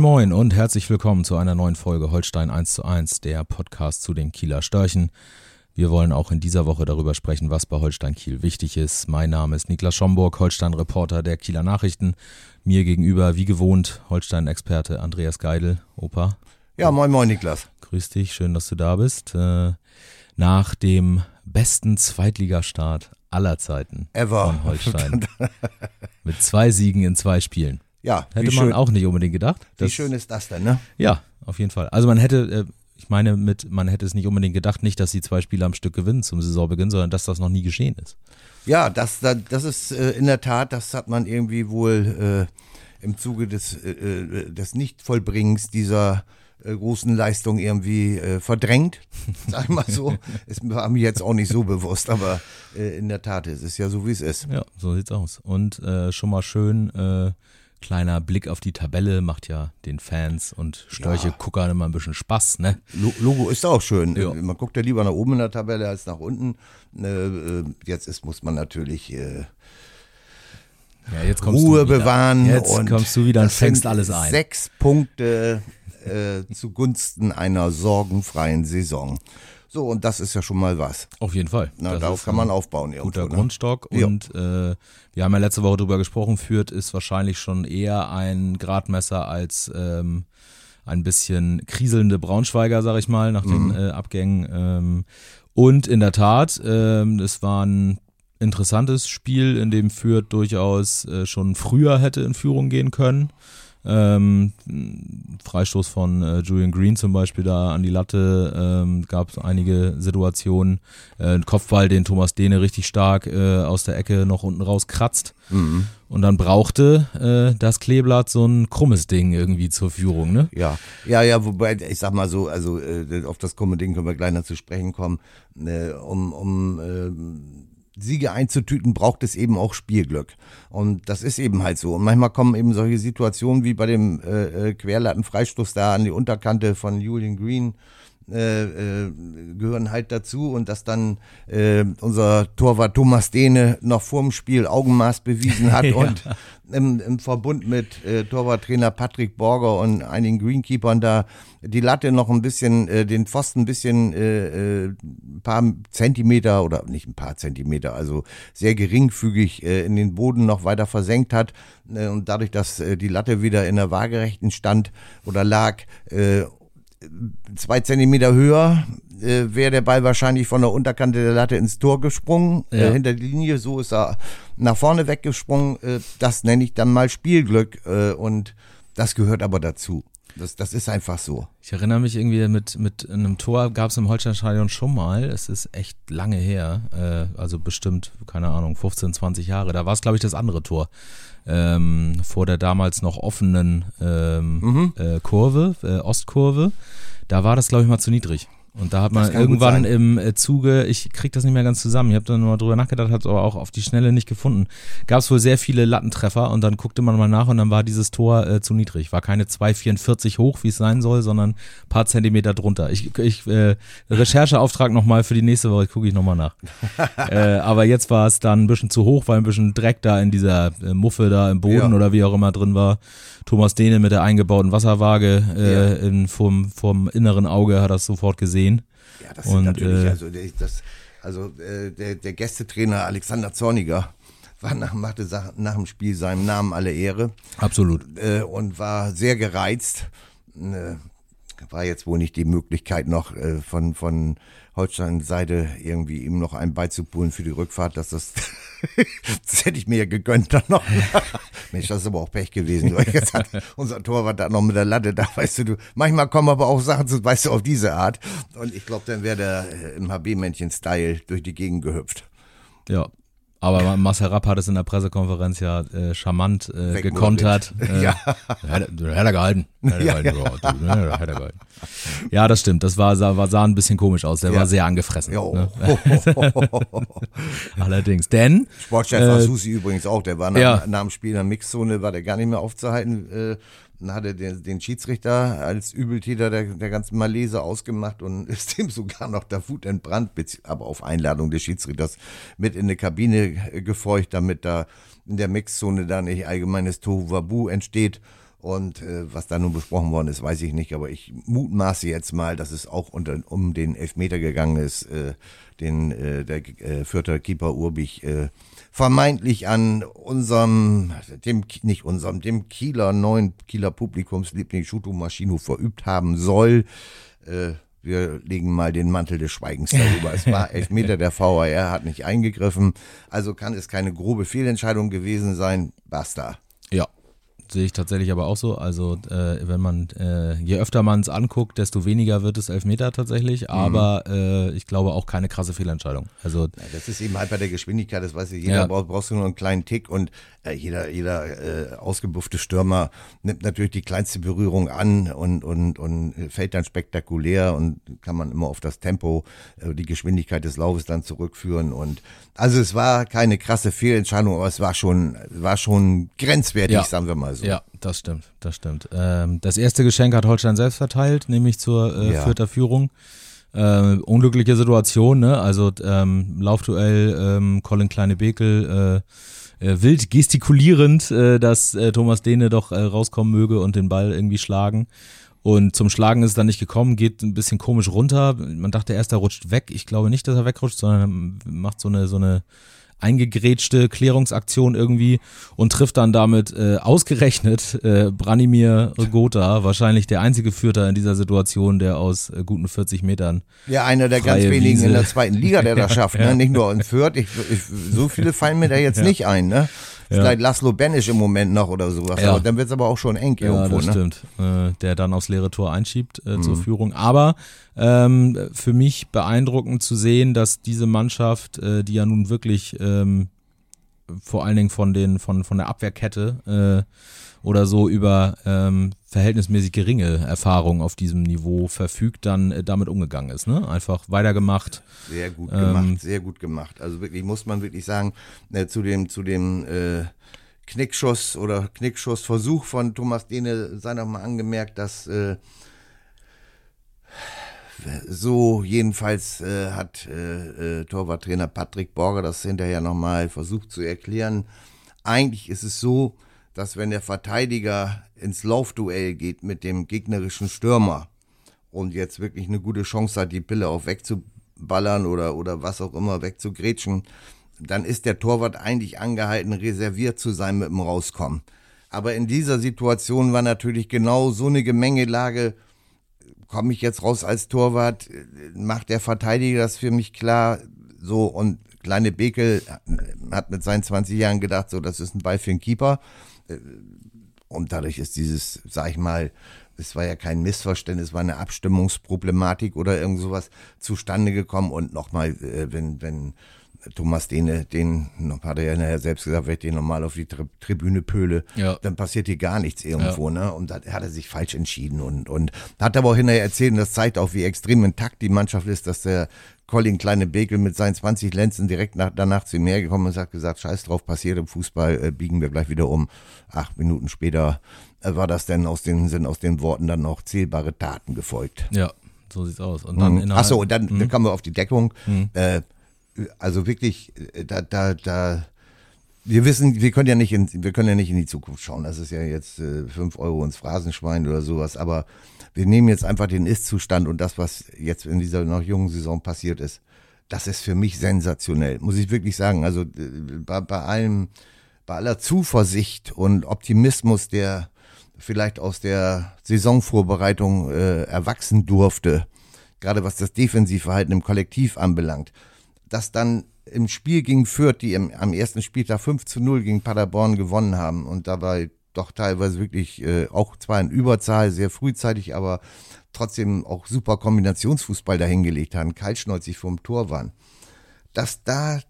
Moin Moin und herzlich willkommen zu einer neuen Folge Holstein 1 zu 1, der Podcast zu den Kieler Störchen. Wir wollen auch in dieser Woche darüber sprechen, was bei Holstein Kiel wichtig ist. Mein Name ist Niklas Schomburg, Holstein-Reporter der Kieler Nachrichten. Mir gegenüber, wie gewohnt, Holstein-Experte Andreas Geidel. Opa. Ja, moin moin Niklas. Grüß dich, schön, dass du da bist. Äh, nach dem besten Zweitligastart aller Zeiten Ever. von Holstein. Mit zwei Siegen in zwei Spielen. Ja, Hätte man schön, auch nicht unbedingt gedacht. wie schön ist das denn, ne? Ja, auf jeden Fall. Also man hätte, äh, ich meine mit, man hätte es nicht unbedingt gedacht, nicht, dass sie zwei Spiele am Stück gewinnen zum Saisonbeginn, sondern dass das noch nie geschehen ist. Ja, das, das, ist äh, in der Tat, das hat man irgendwie wohl äh, im Zuge des, äh, äh, des Nichtvollbringens dieser äh, großen Leistung irgendwie äh, verdrängt, sag ich mal so. Ist mir mir jetzt auch nicht so bewusst, aber äh, in der Tat ist es ja so, wie es ist. Ja, so sieht's aus. Und schon mal schön, äh, kleiner Blick auf die Tabelle macht ja den Fans und Störche-Guckern immer ein bisschen Spaß, ne? Lo- Logo ist auch schön. Ja. Man guckt ja lieber nach oben in der Tabelle als nach unten. Äh, äh, jetzt ist, muss man natürlich äh, Ja, jetzt kommst Ruhe du wieder. bewahren. Jetzt und kommst du wieder und fängst alles ein. Sechs Punkte äh, zugunsten einer sorgenfreien Saison. So, und das ist ja schon mal was. Auf jeden Fall. Na, Das darauf kann man aufbauen. Irgendwo, Guter ne? Grundstock. Ja. Und äh, wir haben ja letzte Woche drüber gesprochen, Fürth ist wahrscheinlich schon eher ein Gradmesser als ähm, ein bisschen kriselnde Braunschweiger, sag ich mal, nach Mhm. den äh, Abgängen. Ähm, und in der Tat, ähm, es war ein interessantes Spiel, in dem Fürth durchaus äh, schon früher hätte in Führung gehen können. Ähm, Freistoß von äh, Julian Green zum Beispiel da an die Latte, ähm, gab es einige Situationen. Äh, Kopfball, den Thomas Dehne richtig stark äh, aus der Ecke noch unten rauskratzt. Mhm. Und dann brauchte äh, das Kleeblatt so ein krummes Ding irgendwie zur Führung, ne? Ja, ja, ja, wobei, ich sag mal so, also äh, auf das krumme Ding können wir gleich noch zu sprechen kommen. Äh, um um äh, Siege einzutüten, braucht es eben auch Spielglück. Und das ist eben halt so. Und manchmal kommen eben solche Situationen wie bei dem äh, äh, Querlattenfreistoß da an die Unterkante von Julian Green. Äh, äh, gehören halt dazu und dass dann äh, unser Torwart Thomas Dehne noch vorm Spiel Augenmaß bewiesen hat Ja. und im, im Verbund mit äh, Torwarttrainer Patrick Borger und einigen Greenkeepern da die Latte noch ein bisschen, äh, den Pfosten ein bisschen äh, äh, ein paar Zentimeter oder nicht ein paar Zentimeter, also sehr geringfügig äh, in den Boden noch weiter versenkt hat äh, und dadurch, dass äh, die Latte wieder in der waagerechten stand oder lag, äh, zwei Zentimeter höher äh, wäre der Ball wahrscheinlich von der Unterkante der Latte ins Tor gesprungen, Ja. äh, hinter die Linie, so ist er nach vorne weggesprungen. Äh, das nenne ich dann mal Spielglück äh, und das gehört aber dazu. Das, das ist einfach so. Ich erinnere mich irgendwie mit, mit einem Tor gab es im Holsteinstadion schon mal. Es ist echt lange her. Äh, also bestimmt, keine Ahnung, 15, 20 Jahre. Da war es, glaube ich, das andere Tor. Ähm, vor der damals noch offenen ähm, äh, Kurve, äh, Ostkurve. Da war das, glaube ich, mal zu niedrig. Und da hat man irgendwann im äh, Zuge, ich krieg das nicht mehr ganz zusammen, ich habe dann mal drüber nachgedacht, habe aber auch auf die Schnelle nicht gefunden. Gab es wohl sehr viele Lattentreffer und dann guckte man mal nach und dann war dieses Tor äh, zu niedrig. War keine 2,44 hoch, wie es sein soll, sondern ein paar Zentimeter drunter. Ich, ich äh, Rechercheauftrag nochmal für die nächste Woche, gucke ich nochmal nach. äh, aber jetzt war es dann ein bisschen zu hoch, weil ein bisschen Dreck da in dieser äh, Muffe da im Boden Ja. oder wie auch immer drin war. Thomas Dehne mit der eingebauten Wasserwaage äh, Ja. in, vom, vom inneren Auge hat das sofort gesehen. Ja, das Und, sind natürlich, äh, also, der, das, also äh, der, der Gästetrainer Alexander Zorniger war nach, machte nach dem Spiel seinem Namen alle Ehre Absolut. äh, und war sehr gereizt. Äh, war jetzt wohl nicht die Möglichkeit noch äh, von, von Holstein Seite irgendwie ihm noch einen beizupulen für die Rückfahrt, dass das, das hätte ich mir ja gegönnt dann noch. Mensch, das ist aber auch Pech gewesen. Jetzt hat unser Torwart da noch mit der Latte da, weißt du, du, manchmal kommen aber auch Sachen zu, weißt du, auf diese Art. Und ich glaube, dann wäre der äh, im HB-Männchen-Style durch die Gegend gehüpft. Ja. Aber Marcel Rapp hat es in der Pressekonferenz ja äh, charmant äh, gekontert. Äh, Ja. Hätte hätte er gehalten. Hätte Ja, gehalten. Ja, du, ne, hätte gehalten. Ja, das stimmt. Das war, sah, war, sah ein bisschen komisch aus. Der Ja. war sehr angefressen. Jo. Ne? Allerdings. Denn Sportchef Äh, Asusi übrigens auch, der war nach, ja. nach dem Spiel in der Mixzone, war der gar nicht mehr aufzuhalten. Äh, dann hat er den, den Schiedsrichter als Übeltäter der, der ganzen Malese ausgemacht und ist dem sogar noch der Wut entbrannt, aber auf Einladung des Schiedsrichters mit in eine Kabine äh, gefeucht, damit da in der Mixzone da nicht allgemeines Tohuwabu entsteht. Und äh, was da nun besprochen worden ist, weiß ich nicht, aber ich mutmaße jetzt mal, dass es auch unter, um den Elfmeter gegangen ist, äh, den äh, der äh, Fürther Keeper Urbich äh, vermeintlich an unserem, dem nicht unserem, dem Kieler neuen Kieler Publikumsliebling Shuto Maschino verübt haben soll. Äh, wir legen mal den Mantel des Schweigens darüber. es war Elfmeter, der VAR hat nicht eingegriffen. Also kann es keine grobe Fehlentscheidung gewesen sein. Basta. Sehe ich tatsächlich aber auch so. Also äh, wenn man, äh, je öfter man es anguckt, desto weniger wird es Elfmeter tatsächlich. Mhm. Aber äh, ich glaube auch keine krasse Fehlentscheidung. Also ja, das ist eben halt bei der Geschwindigkeit, das weiß ich, jeder ja. braucht, brauchst du nur einen kleinen Tick und äh, jeder, jeder äh, ausgebuffte Stürmer nimmt natürlich die kleinste Berührung an und, und, und fällt dann spektakulär und kann man immer auf das Tempo, äh, die Geschwindigkeit des Laufes dann zurückführen. Und also es war keine krasse Fehlentscheidung, aber es war schon, war schon grenzwertig, ja. sagen wir mal so. Ja, das stimmt, das stimmt. Ähm, das erste Geschenk hat Holstein selbst verteilt, nämlich zur äh, ja. vierter Führung. Äh, unglückliche Situation, ne? Also ähm, Laufduell, ähm, Colin Kleine-Bekel, äh, äh, wild gestikulierend, äh, dass äh, Thomas Dehne doch äh, rauskommen möge und den Ball irgendwie schlagen. Und zum Schlagen ist es dann nicht gekommen, geht ein bisschen komisch runter. Man dachte erst, er rutscht weg. Ich glaube nicht, dass er wegrutscht, sondern macht so eine, so eine eingegrätschte Klärungsaktion irgendwie und trifft dann damit äh, ausgerechnet äh, Branimir Gotha, wahrscheinlich der einzige Führer in dieser Situation, der aus äh, guten 40 Metern. Ja, einer der ganz wenigen Wiese. in der zweiten Liga, der das schafft, ne? ja. nicht nur in Fürth. Ich, ich, so viele fallen mir da jetzt ja. nicht ein. Ne? Vielleicht Laszlo Benisch im Moment noch oder sowas. Ja. Aber dann wird es aber auch schon eng ja, irgendwo. Das ne? stimmt. Äh, der dann aufs leere Tor einschiebt äh, mhm. zur Führung. Aber ähm, für mich beeindruckend zu sehen, dass diese Mannschaft, äh, die ja nun wirklich ähm, vor allen Dingen von den von von der Abwehrkette äh, oder so über ähm, verhältnismäßig geringe Erfahrung auf diesem Niveau verfügt, dann äh, damit umgegangen ist. Ne? Einfach weitergemacht. Sehr gut gemacht, ähm, sehr gut gemacht. Also wirklich, muss man wirklich sagen, äh, zu dem, zu dem äh, Knickschuss oder Knickschussversuch von Thomas Dehne sei noch mal angemerkt, dass äh, so jedenfalls äh, hat äh, Torwarttrainer Patrick Borger das hinterher nochmal versucht zu erklären. Eigentlich ist es so, dass wenn der Verteidiger ins Laufduell geht mit dem gegnerischen Stürmer und jetzt wirklich eine gute Chance hat, die Pille auch wegzuballern oder, oder was auch immer wegzugrätschen, dann ist der Torwart eigentlich angehalten, reserviert zu sein mit dem Rauskommen. Aber in dieser Situation war natürlich genau so eine Gemengelage, komme ich jetzt raus als Torwart, macht der Verteidiger das für mich klar, so und kleine Bekel hat mit seinen 20 Jahren gedacht, so das ist ein Ball für den Keeper und dadurch ist dieses, sag ich mal, es war ja kein Missverständnis, war eine Abstimmungsproblematik oder irgend sowas zustande gekommen. Und nochmal, äh, wenn, wenn Thomas Dehne, den hat er ja nachher selbst gesagt, wenn ich den normal auf die Tri Tribüne pöle, ja. dann passiert hier gar nichts irgendwo, ja. ne? Und da hat er sich falsch entschieden und, und hat aber auch hinterher erzählt, und das zeigt auch, wie extrem intakt die Mannschaft ist, dass der Colin Kleine Bekel mit seinen 20 Lenzen direkt nach, danach zu mir gekommen und hat gesagt, scheiß drauf, passiert im Fußball, äh, biegen wir gleich wieder um. Acht Minuten später äh, war das denn aus den, sind aus den Worten dann noch zählbare Taten gefolgt. Ja, so sieht's aus. Und dann mhm. Achso, und dann, mhm. dann kamen wir auf die Deckung. Mhm. Äh, also wirklich, äh, da, da, da, wir wissen, wir können ja nicht in, wir können ja nicht in die Zukunft schauen. Das ist ja jetzt äh, fünf Euro ins Phrasenschwein oder sowas, aber wir nehmen jetzt einfach den Ist-Zustand und das, was jetzt in dieser noch jungen Saison passiert ist, das ist für mich sensationell, muss ich wirklich sagen. Also äh, bei, bei allem, bei aller Zuversicht und Optimismus, der vielleicht aus der Saisonvorbereitung äh, erwachsen durfte, gerade was das Defensivverhalten im Kollektiv anbelangt, dass dann im Spiel gegen Fürth, die im, am ersten Spieltag 5 zu 0 gegen Paderborn gewonnen haben und dabei doch teilweise wirklich äh, auch zwar in Überzahl, sehr frühzeitig, aber trotzdem auch super Kombinationsfußball dahingelegt haben, kaltschnäuzig vom Tor waren. Dass da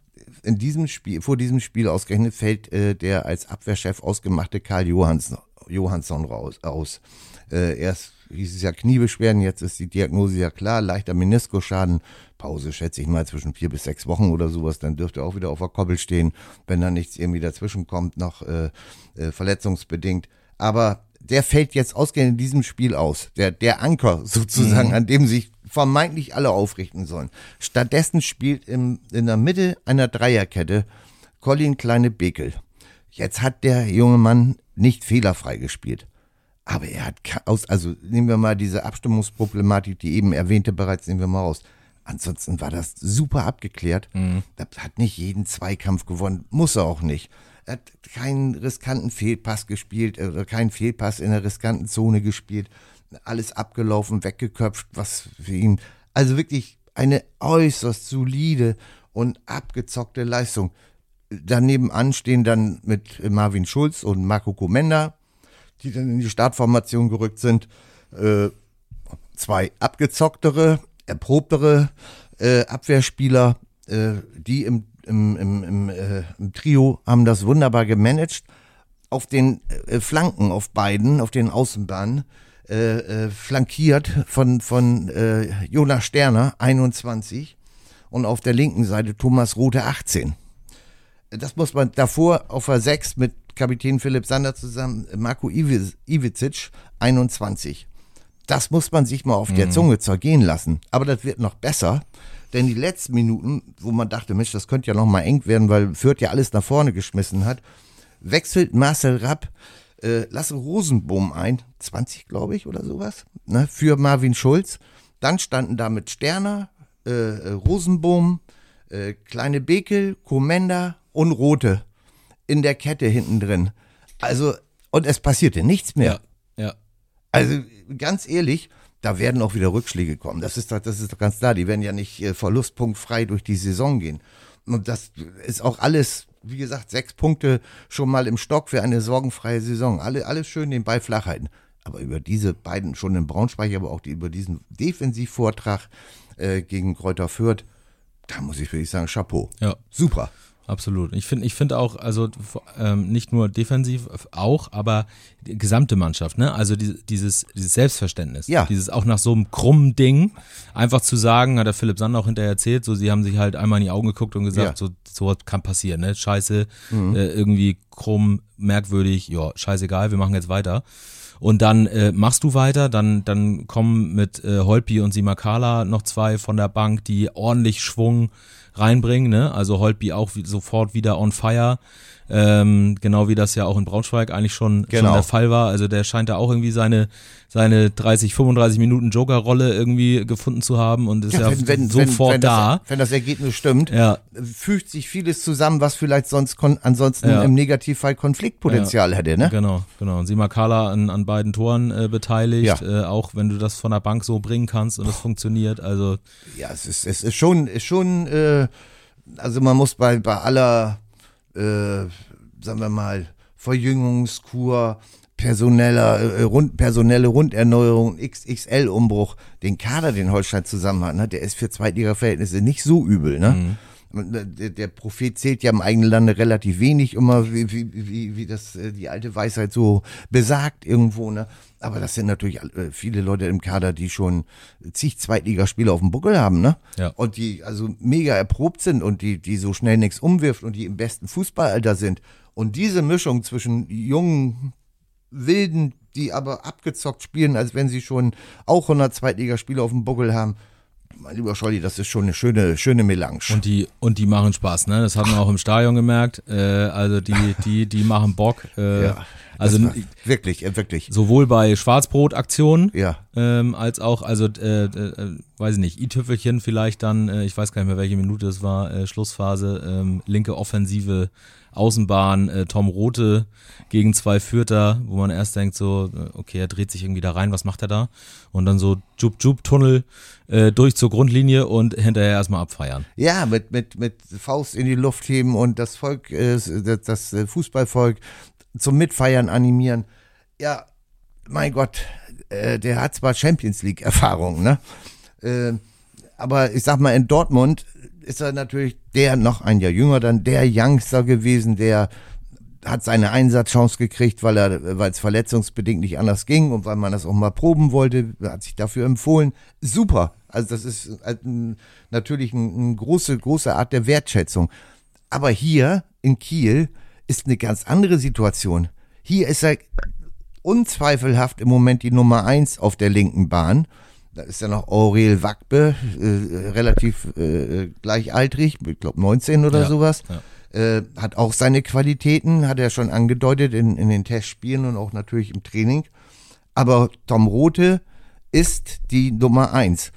in diesem Spiel, vor diesem Spiel ausgerechnet fällt äh, der als Abwehrchef ausgemachte Karl Johansson, raus, aus. Äh, erst hieß es ja Kniebeschwerden, jetzt ist die Diagnose ja klar, leichter Meniskusschaden, Pause schätze ich mal zwischen vier bis sechs Wochen oder sowas, dann dürfte er auch wieder auf der Koppel stehen, wenn da nichts irgendwie dazwischen kommt, noch äh, äh, verletzungsbedingt. Aber der fällt jetzt ausgehend in diesem Spiel aus. Der, der Anker sozusagen, mhm. an dem sich vermeintlich alle aufrichten sollen. Stattdessen spielt im, in der Mitte einer Dreierkette Colin Kleine Bekel. Jetzt hat der junge Mann nicht fehlerfrei gespielt. Aber er hat aus, also nehmen wir mal diese Abstimmungsproblematik, die eben erwähnte bereits, nehmen wir mal raus. Ansonsten war das super abgeklärt. Mhm. Er hat nicht jeden Zweikampf gewonnen, muss er auch nicht. Er hat keinen riskanten Fehlpass gespielt, oder keinen Fehlpass in der riskanten Zone gespielt. Alles abgelaufen, weggeköpft, was für ihn. Also wirklich eine äußerst solide und abgezockte Leistung. Daneben anstehen dann mit Marvin Schulz und Marco Komenda, die dann in die Startformation gerückt sind. Äh, zwei abgezocktere, erprobtere äh, Abwehrspieler, äh, die im, im, im, im, äh, im, Trio haben das wunderbar gemanagt. Auf den äh, Flanken, auf beiden, auf den Außenbahnen, äh, äh, flankiert von, von äh, Jonas Sterner, 21, und auf der linken Seite Thomas Rote, 18. Das muss man davor auf der 6 mit Kapitän Philipp Sander zusammen, Marco Iwicic, 21. Das muss man sich mal auf mhm. der Zunge zergehen lassen. Aber das wird noch besser. Denn die letzten Minuten, wo man dachte, Mensch, das könnte ja noch mal eng werden, weil Fürth ja alles nach vorne geschmissen hat, wechselt Marcel Rapp äh, Lasse Rosenbohm ein, 20 glaube ich oder sowas, ne, für Marvin Schulz. Dann standen da mit Sterner, äh, äh, Rosenbohm, äh, Kleine Bekel, Komenda und Rote in der Kette hinten drin. Also, und es passierte nichts mehr. Ja, ja. Also, ganz ehrlich, da werden auch wieder Rückschläge kommen. Das ist doch, das ist doch ganz klar. Die werden ja nicht äh, verlustpunktfrei durch die Saison gehen. Und das ist auch alles wie gesagt, sechs Punkte schon mal im Stock für eine sorgenfreie Saison. Alle, alles schön den Ball flach halten. Aber über diese beiden, schon in Braunschweig, aber auch die, über diesen Defensivvortrag äh, gegen Kräuter Fürth, da muss ich wirklich sagen, Chapeau. Ja. Super. Absolut. Ich finde ich finde auch, also ähm, nicht nur defensiv auch, aber die gesamte Mannschaft, ne? Also die, dieses, dieses Selbstverständnis. Ja. Dieses auch nach so einem krummen Ding einfach zu sagen, hat der Philipp Sander auch hinterher erzählt, so sie haben sich halt einmal in die Augen geguckt und gesagt, ja. so sowas kann passieren, ne? Scheiße, mhm. äh, irgendwie krumm, merkwürdig, ja, scheißegal, wir machen jetzt weiter. Und dann äh, machst du weiter, dann, dann kommen mit äh, Holpi und Simakala noch zwei von der Bank, die ordentlich Schwung reinbringen. Ne? Also Holtby auch wie, sofort wieder on fire. Ähm, genau wie das ja auch in Braunschweig eigentlich schon, genau. schon der Fall war. Also der scheint da auch irgendwie seine, seine 30, 35 Minuten Joker-Rolle irgendwie gefunden zu haben und ist ja, ja wenn, wenn, sofort wenn, da. Das, wenn das Ergebnis stimmt, ja. fügt sich vieles zusammen, was vielleicht sonst ansonsten ja. im Negativfall Konfliktpotenzial hätte. Ne? Genau, genau. Und Simakala an, an beiden Toren äh, beteiligt, äh, auch wenn du das von der Bank so bringen kannst und es funktioniert. Also ja, es ist, es ist schon, ist schon, äh, also man muss bei, bei aller äh, sagen wir mal, Verjüngungskur, personeller, äh, rund, personelle Runderneuerung, XXL-Umbruch, den Kader, den Holstein zusammen hat, ne, der ist für Zweitliga-Verhältnisse nicht so übel. Ne? Mhm. Der, Prophet zählt ja im eigenen Lande relativ wenig, immer wie, wie, wie, wie das äh, die alte Weisheit so besagt irgendwo. Ne? Aber das sind natürlich äh, viele Leute im Kader, die schon zig Zweitligaspiele auf dem Buckel haben, ne? Ja. Und die also mega erprobt sind und die, die so schnell nichts umwirft und die im besten Fußballalter sind. Und diese Mischung zwischen jungen, wilden, die aber abgezockt spielen, als wenn sie schon auch 100 Zweitligaspiele auf dem Buckel haben, mein lieber Scholli, das ist schon eine schöne, schöne Melange. Und die, und die machen Spaß, ne? Das haben wir auch im Stadion gemerkt. Äh, also die, die, die machen Bock. Äh, ja. Also wirklich, äh, wirklich. Sowohl bei Schwarzbrot-Aktionen ja. ähm, als auch, also äh, äh, weiß ich nicht, i-Tüffelchen vielleicht dann, äh, ich weiß gar nicht mehr, welche Minute es war, äh, Schlussphase, ähm, linke Offensive, Außenbahn, äh, Tom Rote gegen zwei Fürter, wo man erst denkt so, äh, okay, er dreht sich irgendwie da rein, was macht er da? Und dann so Jup-Jup-Tunnel äh, durch zur Grundlinie und hinterher erstmal abfeiern. Ja, mit, mit, mit Faust in die Luft heben und das Volk, äh, das, das Fußballvolk zum Mitfeiern animieren. Ja, mein Gott, äh, der hat zwar Champions League Erfahrung, ne? Aber ich sag mal, in Dortmund ist er natürlich der noch ein Jahr jünger dann, der Youngster gewesen, der hat seine Einsatzchance gekriegt, weil er, weil es verletzungsbedingt nicht anders ging und weil man das auch mal proben wollte, hat sich dafür empfohlen. Super. Also das ist halt natürlich eine ein große, große Art der Wertschätzung. Aber hier in Kiel ist eine ganz andere Situation. Hier ist er unzweifelhaft im Moment die Nummer eins auf der linken Bahn. Da ist ja noch Aurel Wackbe, äh, relativ äh, gleichaltrig, ich glaube 19 oder ja, sowas. Ja. Äh, hat auch seine Qualitäten, hat er schon angedeutet in, in den Testspielen und auch natürlich im Training. Aber Tom Rote ist die Nummer eins.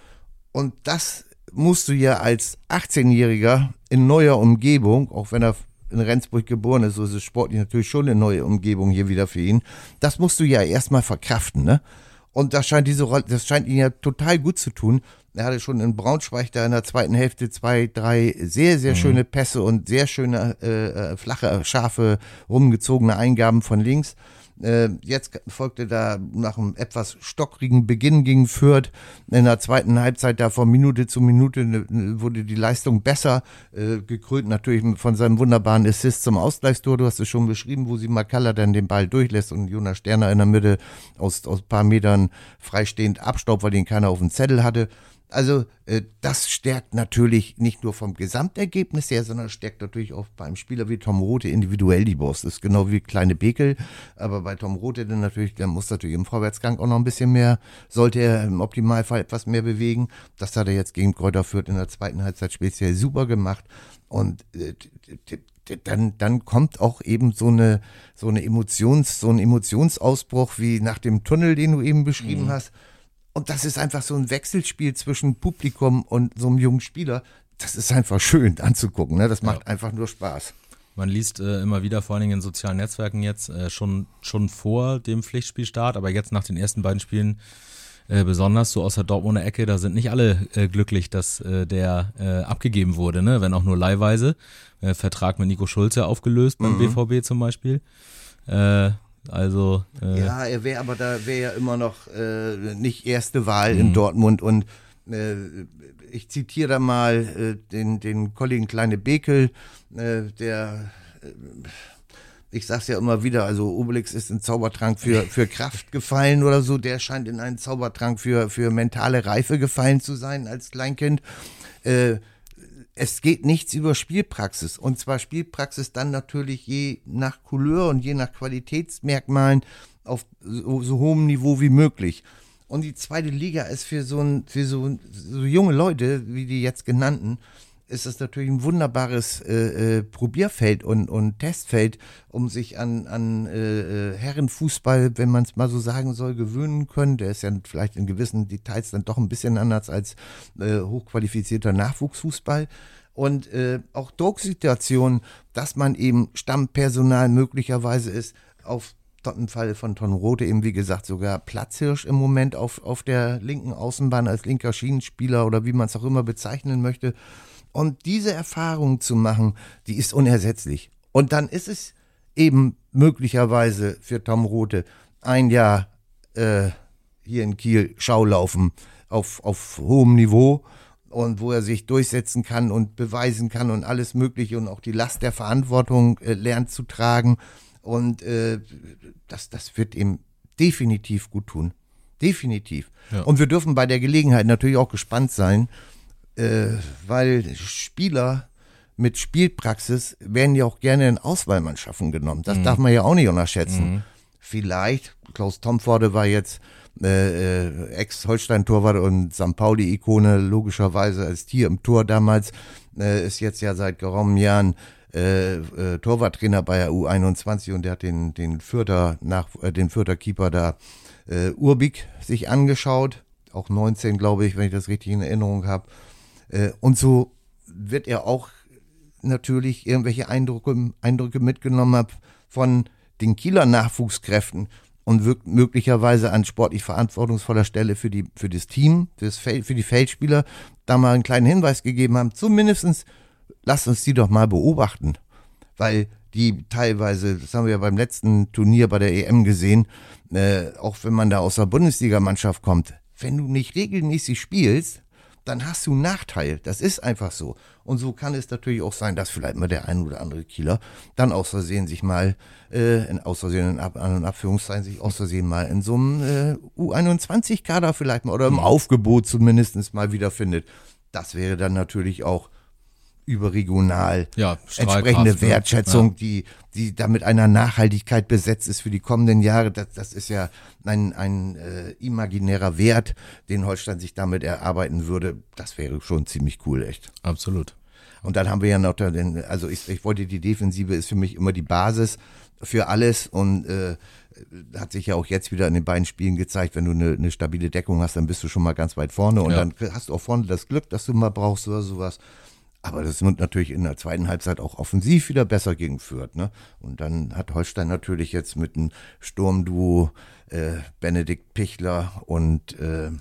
Und das musst du ja als 18-Jähriger in neuer Umgebung, auch wenn er in Rendsburg geboren ist, so ist es sportlich natürlich schon eine neue Umgebung hier wieder für ihn. Das musst du ja erstmal verkraften, ne? Und das scheint diese Rolle, das scheint ihn ja total gut zu tun. Er hatte schon in Braunschweig da in der zweiten Hälfte zwei, drei sehr, sehr mhm. schöne Pässe und sehr schöne, äh, äh flache, scharfe, rumgezogene Eingaben von links. Äh, jetzt folgte da nach einem etwas stockrigen Beginn gegen Fürth in der zweiten Halbzeit da von Minute zu Minute ne, ne, wurde die Leistung besser, äh, gekrönt natürlich von seinem wunderbaren Assist zum Ausgleichstor. Du hast es schon beschrieben, wo sie Makalla dann den Ball durchlässt und Jonas Sterner in der Mitte aus, aus ein paar Metern freistehend abstaubt, weil den keiner auf dem Zettel hatte. Also äh, das stärkt natürlich nicht nur vom Gesamtergebnis her, sondern stärkt natürlich auch beim Spieler wie Tom Rote individuell die Brust. Das ist genau wie kleine Bekel, aber bei Tom Rote dann natürlich, der muss natürlich im Vorwärtsgang auch noch ein bisschen mehr, sollte er im Optimalfall etwas mehr bewegen. Das hat er jetzt gegen Kräuter Fürth in der zweiten Halbzeit speziell super gemacht und äh, dann, dann kommt auch eben so eine, so eine Emotions, so ein Emotionsausbruch wie nach dem Tunnel, den du eben beschrieben mhm. hast und das ist einfach so ein Wechselspiel zwischen Publikum und so einem jungen Spieler. Das ist einfach schön anzugucken. Ne? Das macht ja. einfach nur Spaß. Man liest äh, immer wieder, vor allen Dingen in sozialen Netzwerken jetzt, äh, schon, schon vor dem Pflichtspielstart, aber jetzt nach den ersten beiden Spielen äh, besonders so aus der Dortmunder Ecke, da sind nicht alle äh, glücklich, dass äh, der äh, abgegeben wurde, ne? wenn auch nur leihweise. Vertrag mit Nico Schulze aufgelöst beim mhm. BVB zum Beispiel. Also äh ja, er wäre aber da wäre ja immer noch äh, nicht erste Wahl in mhm. Dortmund und äh, ich zitiere da mal äh, den den Kollegen Kleine Bekel, äh, der äh, ich sag's ja immer wieder, also Obelix ist in Zaubertrank für, für Kraft gefallen oder so, der scheint in einen Zaubertrank für, für mentale Reife gefallen zu sein als Kleinkind. Äh, es geht nichts über Spielpraxis. Und zwar Spielpraxis dann natürlich je nach Couleur und je nach Qualitätsmerkmalen auf so, so hohem Niveau wie möglich. Und die zweite Liga ist für so, ein, für so, so junge Leute, wie die jetzt genannten, ist es natürlich ein wunderbares äh, äh, Probierfeld und, und Testfeld, um sich an, an äh, äh Herrenfußball, wenn man es mal so sagen soll, gewöhnen können. Der ist ja vielleicht in gewissen Details dann doch ein bisschen anders als äh, hochqualifizierter Nachwuchsfußball. Und äh, auch Drucksituationen, dass man eben Stammpersonal möglicherweise ist, auf im Fall von Tonrote eben, wie gesagt, sogar Platzhirsch im Moment auf, auf der linken Außenbahn als linker Schienenspieler oder wie man es auch immer bezeichnen möchte. Und diese Erfahrung zu machen, die ist unersetzlich. Und dann ist es eben möglicherweise für Tom Rote ein Jahr äh, hier in Kiel Schaulaufen auf, auf hohem Niveau und wo er sich durchsetzen kann und beweisen kann und alles Mögliche und auch die Last der Verantwortung äh, lernt zu tragen. Und äh, das, das wird ihm definitiv gut tun. Definitiv. Ja. Und wir dürfen bei der Gelegenheit natürlich auch gespannt sein, äh, weil Spieler mit Spielpraxis werden ja auch gerne in Auswahlmannschaften genommen. Das mhm. darf man ja auch nicht unterschätzen. Mhm. Vielleicht, Klaus Tomforde war jetzt äh, äh, Ex-Holstein-Torwart und St. Pauli-Ikone, logischerweise als Tier im Tor damals, äh, ist jetzt ja seit geraumen Jahren äh, äh, Torwarttrainer bei der U21 und der hat den, den Fürther, nach, äh, den Fürther Keeper da, äh, Urbik sich angeschaut. Auch 19, glaube ich, wenn ich das richtig in Erinnerung habe. Äh, und so wird er auch natürlich irgendwelche Eindrücke, Eindrücke mitgenommen haben von den Kieler Nachwuchskräften und wirkt möglicherweise an sportlich verantwortungsvoller Stelle für, die, für das Team, für, das Feld, für die Feldspieler, da mal einen kleinen Hinweis gegeben haben. Zumindestens lasst uns die doch mal beobachten. Weil die teilweise, das haben wir ja beim letzten Turnier bei der EM gesehen, äh, auch wenn man da aus der Bundesligamannschaft kommt, wenn du nicht regelmäßig spielst, dann hast du einen Nachteil. Das ist einfach so. Und so kann es natürlich auch sein, dass vielleicht mal der ein oder andere Kieler dann aus Versehen sich mal, äh, in, aus Versehen in Ab An- und Abführungszeichen sich aus Versehen mal in so einem äh, U21-Kader vielleicht mal oder im mhm. Aufgebot zumindest mal wiederfindet. Das wäre dann natürlich auch überregional ja, entsprechende Wertschätzung, ja. die, die da mit einer Nachhaltigkeit besetzt ist für die kommenden Jahre. Das, das ist ja ein, ein äh, imaginärer Wert, den Holstein sich damit erarbeiten würde. Das wäre schon ziemlich cool, echt. Absolut. Und dann haben wir ja noch den, also ich, ich wollte die Defensive ist für mich immer die Basis für alles und äh, äh, hat sich ja auch jetzt wieder in den beiden Spielen gezeigt, wenn du eine, eine stabile Deckung hast, dann bist du schon mal ganz weit vorne und ja. dann hast du auch vorne das Glück, dass du mal brauchst oder sowas. Aber das wird natürlich in der zweiten Halbzeit auch offensiv wieder besser gegen Fürth. Ne? Und dann hat Holstein natürlich jetzt mit einem Sturmduo äh, Benedikt Pichler und äh,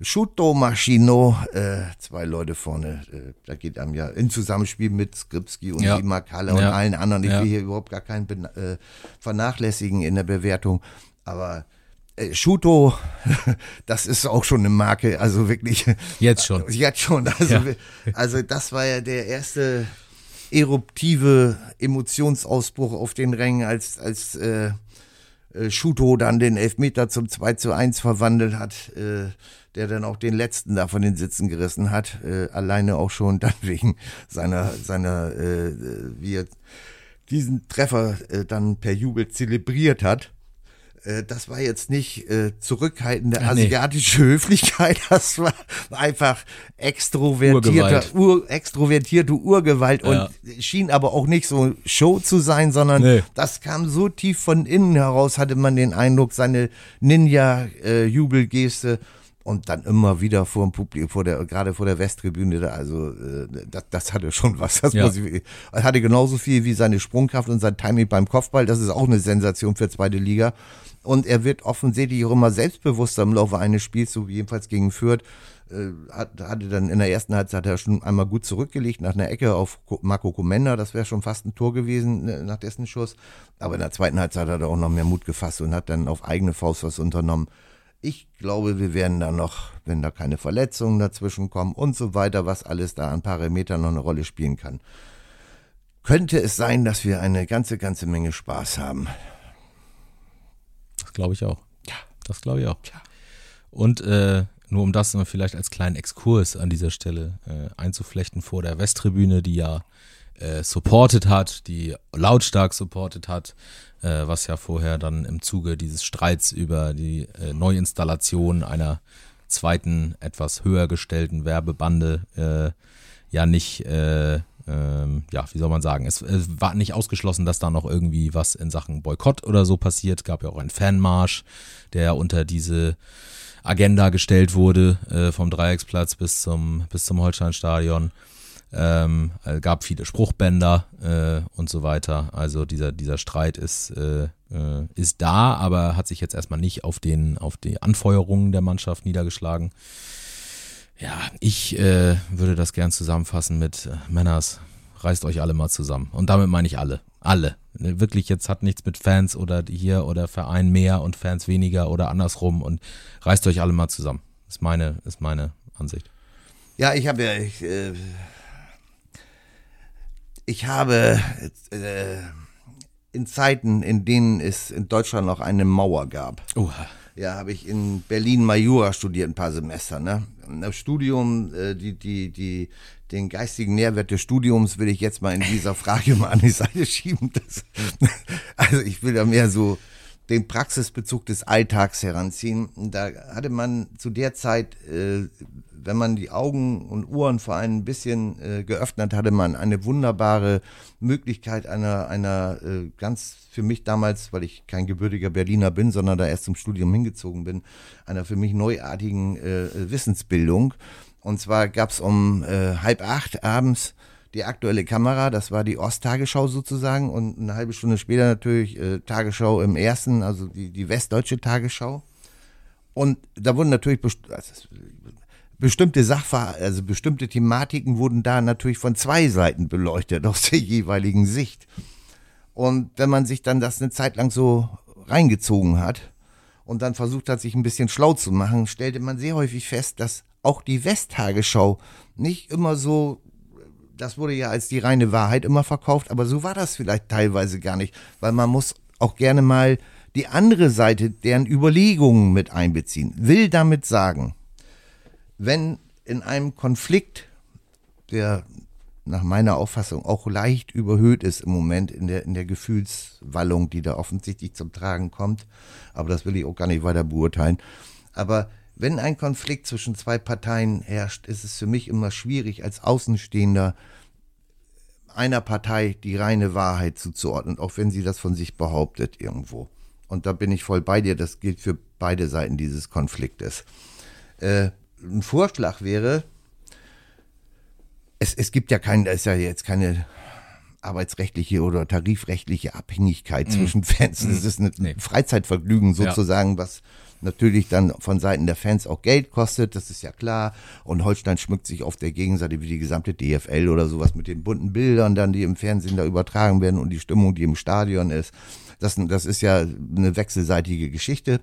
Schuto Maschino, äh, zwei Leute vorne. Äh, da geht einem ja in Zusammenspiel mit Skripski und ja. Kalle und ja. allen anderen. Ich ja. will hier überhaupt gar keinen äh, vernachlässigen in der Bewertung. Aber äh, Schuto, das ist auch schon eine Marke, also wirklich. Jetzt schon. Jetzt schon. Also, ja. also das war ja der erste eruptive Emotionsausbruch auf den Rängen, als, als äh, äh, Schuto dann den Elfmeter zum 2 zu 1 verwandelt hat. Äh, der dann auch den letzten da von den Sitzen gerissen hat, äh, alleine auch schon dann wegen seiner, seiner, äh, wie er diesen Treffer äh, dann per Jubel zelebriert hat. Äh, das war jetzt nicht äh, zurückhaltende asiatische nee. Höflichkeit, das war einfach extrovertierte, Ur, extrovertierte Urgewalt ja. und schien aber auch nicht so Show zu sein, sondern nee. das kam so tief von innen heraus, hatte man den Eindruck, seine Ninja-Jubelgeste. Äh, und dann immer wieder vor dem Publikum, vor der, gerade vor der Westtribüne, da, also äh, das, das hatte schon was. Das ja. muss ich, hatte genauso viel wie seine Sprungkraft und sein Timing beim Kopfball. Das ist auch eine Sensation für zweite Liga. Und er wird offensichtlich auch immer selbstbewusster im Laufe eines Spiels, so jedenfalls gegen Fürth. Äh, hat, hatte dann in der ersten Halbzeit hat er schon einmal gut zurückgelegt nach einer Ecke auf Marco Comenda. Das wäre schon fast ein Tor gewesen ne, nach dessen Schuss. Aber in der zweiten Halbzeit hat er auch noch mehr Mut gefasst und hat dann auf eigene Faust was unternommen. Ich glaube, wir werden da noch, wenn da keine Verletzungen dazwischen kommen und so weiter, was alles da an Parametern noch eine Rolle spielen kann, könnte es sein, dass wir eine ganze, ganze Menge Spaß haben. Das glaube ich auch. Ja. Das glaube ich auch. Ja. Und äh, nur um das vielleicht als kleinen Exkurs an dieser Stelle äh, einzuflechten vor der Westtribüne, die ja äh, supported hat, die lautstark supported hat, äh, was ja vorher dann im Zuge dieses Streits über die äh, Neuinstallation einer zweiten, etwas höher gestellten Werbebande äh, ja nicht, äh, ähm, ja, wie soll man sagen, es, es, war nicht ausgeschlossen, dass da noch irgendwie was in Sachen Boykott oder so passiert. Gab ja auch einen Fanmarsch, der unter diese Agenda gestellt wurde, äh, vom Dreiecksplatz bis zum, bis zum Holsteinstadion. Ähm, äh, gab viele Spruchbänder äh, und so weiter. Also dieser, dieser Streit ist, äh, äh, ist da, aber hat sich jetzt erstmal nicht auf, den, auf die Anfeuerungen der Mannschaft niedergeschlagen. Ja, ich äh, würde das gern zusammenfassen mit äh, Männers, reißt euch alle mal zusammen. Und damit meine ich alle. Alle. Wirklich, jetzt hat nichts mit Fans oder hier oder Verein mehr und Fans weniger oder andersrum und reißt euch alle mal zusammen. Ist meine, ist meine Ansicht. Ja, ich habe ja, ich, äh, ich habe äh, in Zeiten, in denen es in Deutschland noch eine Mauer gab. Uh. Ja, habe ich in Berlin Majura studiert, ein paar Semester. Ne? Das Studium, äh, die, die, die, den geistigen Nährwert des Studiums will ich jetzt mal in dieser Frage mal an die Seite schieben. Das, also ich will da mehr so den Praxisbezug des Alltags heranziehen. Da hatte man zu der Zeit äh, wenn man die Augen und Ohren vor ein bisschen äh, geöffnet, hatte man eine wunderbare Möglichkeit einer, einer äh, ganz für mich damals, weil ich kein gebürtiger Berliner bin, sondern da erst zum Studium hingezogen bin, einer für mich neuartigen äh, Wissensbildung. Und zwar gab es um äh, halb acht abends die aktuelle Kamera, das war die Osttagesschau sozusagen und eine halbe Stunde später natürlich äh, Tagesschau im ersten, also die, die westdeutsche Tagesschau. Und da wurden natürlich, also bestimmte Sachverhalte, also bestimmte Thematiken wurden da natürlich von zwei Seiten beleuchtet, aus der jeweiligen Sicht. Und wenn man sich dann das eine Zeit lang so reingezogen hat und dann versucht hat, sich ein bisschen schlau zu machen, stellte man sehr häufig fest, dass auch die Westtagesschau nicht immer so, das wurde ja als die reine Wahrheit immer verkauft, aber so war das vielleicht teilweise gar nicht, weil man muss auch gerne mal die andere Seite deren Überlegungen mit einbeziehen. Will damit sagen, wenn in einem Konflikt, der nach meiner Auffassung auch leicht überhöht ist im Moment in der, in der Gefühlswallung, die da offensichtlich zum Tragen kommt, aber das will ich auch gar nicht weiter beurteilen. Aber wenn ein Konflikt zwischen zwei Parteien herrscht, ist es für mich immer schwierig, als Außenstehender einer Partei die reine Wahrheit zuzuordnen, auch wenn sie das von sich behauptet irgendwo. und da bin ich voll bei dir, das gilt für beide Seiten dieses Konfliktes. Äh, ein Vorschlag wäre, es, es gibt ja kein, da ist ja jetzt keine arbeitsrechtliche oder tarifrechtliche Abhängigkeit mm. zwischen Fans. Das ist ein nee. Freizeitvergnügen sozusagen, ja. was natürlich dann von Seiten der Fans auch Geld kostet, das ist ja klar. Und Holstein schmückt sich auf der Gegenseite wie die gesamte DFL oder sowas mit den bunten Bildern dann, die im Fernsehen da übertragen werden und die Stimmung, die im Stadion ist. Das, das ist ja eine wechselseitige Geschichte.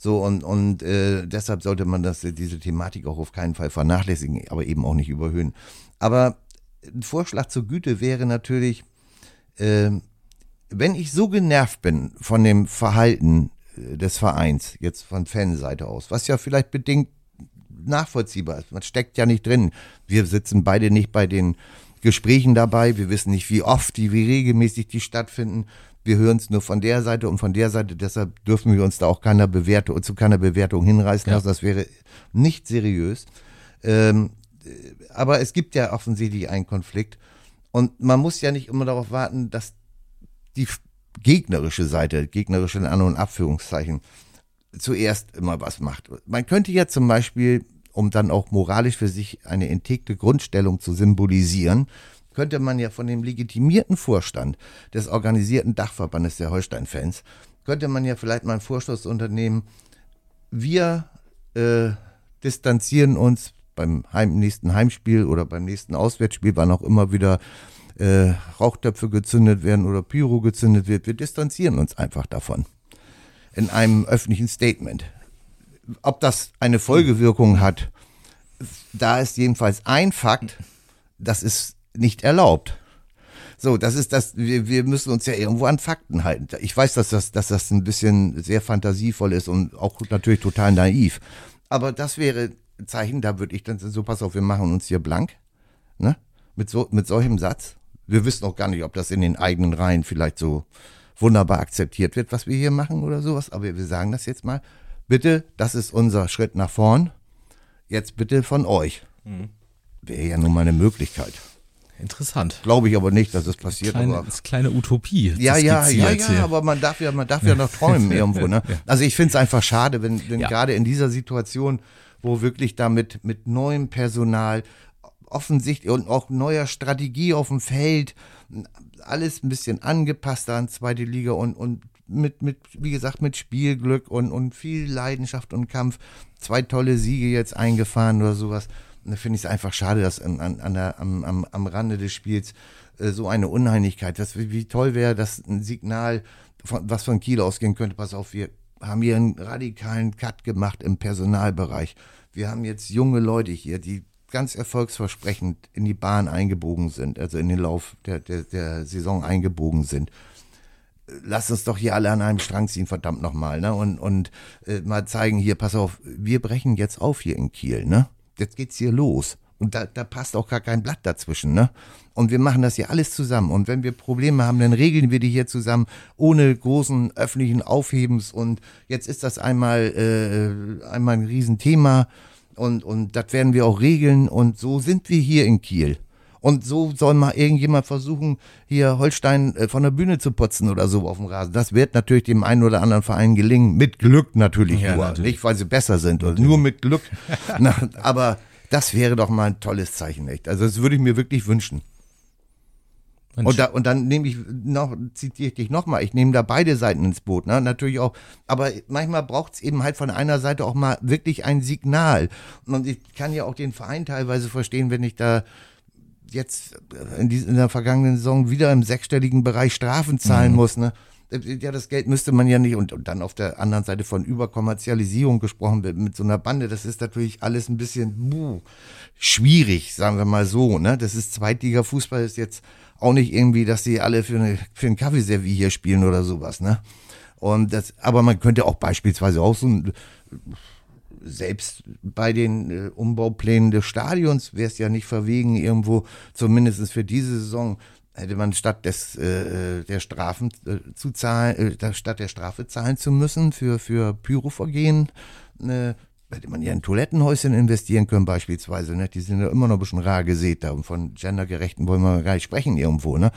So, und, und äh, deshalb sollte man das, diese Thematik auch auf keinen Fall vernachlässigen, aber eben auch nicht überhöhen. Aber ein Vorschlag zur Güte wäre natürlich, äh, wenn ich so genervt bin von dem Verhalten äh, des Vereins, jetzt von Fanseite aus, was ja vielleicht bedingt nachvollziehbar ist, man steckt ja nicht drin. Wir sitzen beide nicht bei den Gesprächen dabei, wir wissen nicht, wie oft die, wie regelmäßig die stattfinden. Wir hören es nur von der Seite und von der Seite, deshalb dürfen wir uns da auch keiner Bewertung, zu keiner Bewertung hinreißen lassen. Ja. Das wäre nicht seriös. Ähm, aber es gibt ja offensichtlich einen Konflikt. Und man muss ja nicht immer darauf warten, dass die gegnerische Seite, gegnerische in An- und Abführungszeichen, zuerst immer was macht. Man könnte ja zum Beispiel, um dann auch moralisch für sich eine integre Grundstellung zu symbolisieren, könnte man ja von dem legitimierten Vorstand des organisierten Dachverbandes der Holstein-Fans, könnte man ja vielleicht mal einen Vorstoß unternehmen, wir äh, distanzieren uns beim Heim, nächsten Heimspiel oder beim nächsten Auswärtsspiel, wann auch immer wieder äh, Rauchtöpfe gezündet werden oder Pyro gezündet wird. Wir distanzieren uns einfach davon. In einem öffentlichen Statement. Ob das eine Folgewirkung hat, da ist jedenfalls ein Fakt, das ist nicht erlaubt. So, das ist das, wir, wir müssen uns ja irgendwo an Fakten halten. Ich weiß, dass das, dass das ein bisschen sehr fantasievoll ist und auch natürlich total naiv. Aber das wäre Zeichen, da würde ich dann so, pass auf, wir machen uns hier blank, ne? Mit so, mit solchem Satz. Wir wissen auch gar nicht, ob das in den eigenen Reihen vielleicht so wunderbar akzeptiert wird, was wir hier machen oder sowas, aber wir sagen das jetzt mal. Bitte, das ist unser Schritt nach vorn. Jetzt bitte von euch. Mhm. Wäre ja nun mal eine Möglichkeit. Interessant. Glaube ich aber nicht, dass es passiert. Kleine, aber das ist kleine Utopie. Ja, ja, ja, ja, aber man darf ja, man darf ja noch träumen irgendwo. Ne? Also ich finde es einfach schade, wenn, wenn ja. gerade in dieser Situation wo wirklich damit mit neuem Personal offensichtlich und auch neuer Strategie auf dem Feld alles ein bisschen angepasst an zweite Liga und, und mit, mit, wie gesagt, mit Spielglück und, und viel Leidenschaft und Kampf. Zwei tolle Siege jetzt eingefahren oder sowas. Finde ich es einfach schade, dass an, an der, am, am, am Rande des Spiels äh, so eine Uneinigkeit, das, wie toll wäre das ein Signal, von, was von Kiel ausgehen könnte, pass auf, wir haben hier einen radikalen Cut gemacht im Personalbereich. Wir haben jetzt junge Leute hier, die ganz erfolgsversprechend in die Bahn eingebogen sind, also in den Lauf der, der, der Saison eingebogen sind. Lass uns doch hier alle an einem Strang ziehen, verdammt nochmal, ne? Und, und äh, mal zeigen hier, pass auf, wir brechen jetzt auf hier in Kiel, ne? Jetzt geht's hier los. Und da, da passt auch gar kein Blatt dazwischen, ne? Und wir machen das hier alles zusammen. Und wenn wir Probleme haben, dann regeln wir die hier zusammen, ohne großen öffentlichen Aufhebens. Und jetzt ist das einmal, äh, einmal ein Riesenthema. Und, und das werden wir auch regeln. Und so sind wir hier in Kiel. Und so soll mal irgendjemand versuchen, hier Holstein äh, von der Bühne zu putzen oder so auf dem Rasen. Das wird natürlich dem einen oder anderen Verein gelingen. Mit Glück natürlich ja, nur. Natürlich. Nicht, weil sie besser sind. Natürlich. Nur mit Glück. Na, aber das wäre doch mal ein tolles Zeichen, echt. Also das würde ich mir wirklich wünschen. Und, da, und dann nehme ich noch, zitiere ich dich nochmal, ich nehme da beide Seiten ins Boot, ne? Natürlich auch. Aber manchmal braucht es eben halt von einer Seite auch mal wirklich ein Signal. Und ich kann ja auch den Verein teilweise verstehen, wenn ich da jetzt in, die, in der vergangenen Saison wieder im sechsstelligen Bereich Strafen zahlen mhm. muss, ne? ja, das Geld müsste man ja nicht, und, und dann auf der anderen Seite von Überkommerzialisierung gesprochen wird mit so einer Bande, das ist natürlich alles ein bisschen buh, schwierig, sagen wir mal so, ne? Das ist Zweitliga-Fußball, ist jetzt auch nicht irgendwie, dass die alle für, eine, für ein Kaffeeservice hier spielen oder sowas, ne? Und das, aber man könnte auch beispielsweise auch so ein, selbst bei den äh, Umbauplänen des Stadions wäre es ja nicht verwegen, irgendwo, zumindest für diese Saison, hätte man statt des, äh, der Strafen äh, zu zahlen, äh, statt der Strafe zahlen zu müssen für, für Pyrovergehen, äh, hätte man ja in Toilettenhäuschen investieren können beispielsweise. Ne? Die sind ja immer noch ein bisschen rar gesät da und von gendergerechten wollen wir gar nicht sprechen irgendwo. Ne?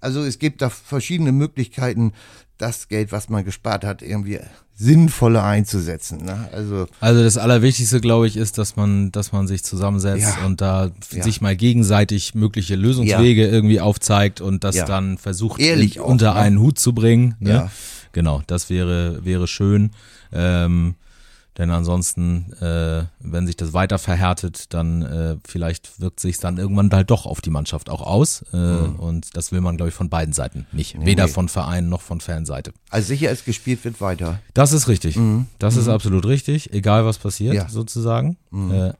Also es gibt da verschiedene Möglichkeiten. Das Geld, was man gespart hat, irgendwie sinnvoller einzusetzen. Ne? Also, also das Allerwichtigste, glaube ich, ist, dass man, dass man sich zusammensetzt Ja. und da Ja. sich mal gegenseitig mögliche Lösungswege irgendwie aufzeigt und das Ja. dann versucht Ehrlich in, auch, unter ne? einen Hut zu bringen. Ne? Ja. Genau, das wäre, wäre schön. Ähm, denn ansonsten, äh, wenn sich das weiter verhärtet, dann äh, vielleicht wirkt sich dann irgendwann halt doch auf die Mannschaft auch aus. Äh, Und das will man, glaube ich, von beiden Seiten nicht. Weder Mhm. nee. von Verein noch von Fanseite. also sicher ist, gespielt wird weiter. Das ist richtig. Das ist absolut richtig, egal was passiert, Mhm. Ja. Mhm. sozusagen. Äh,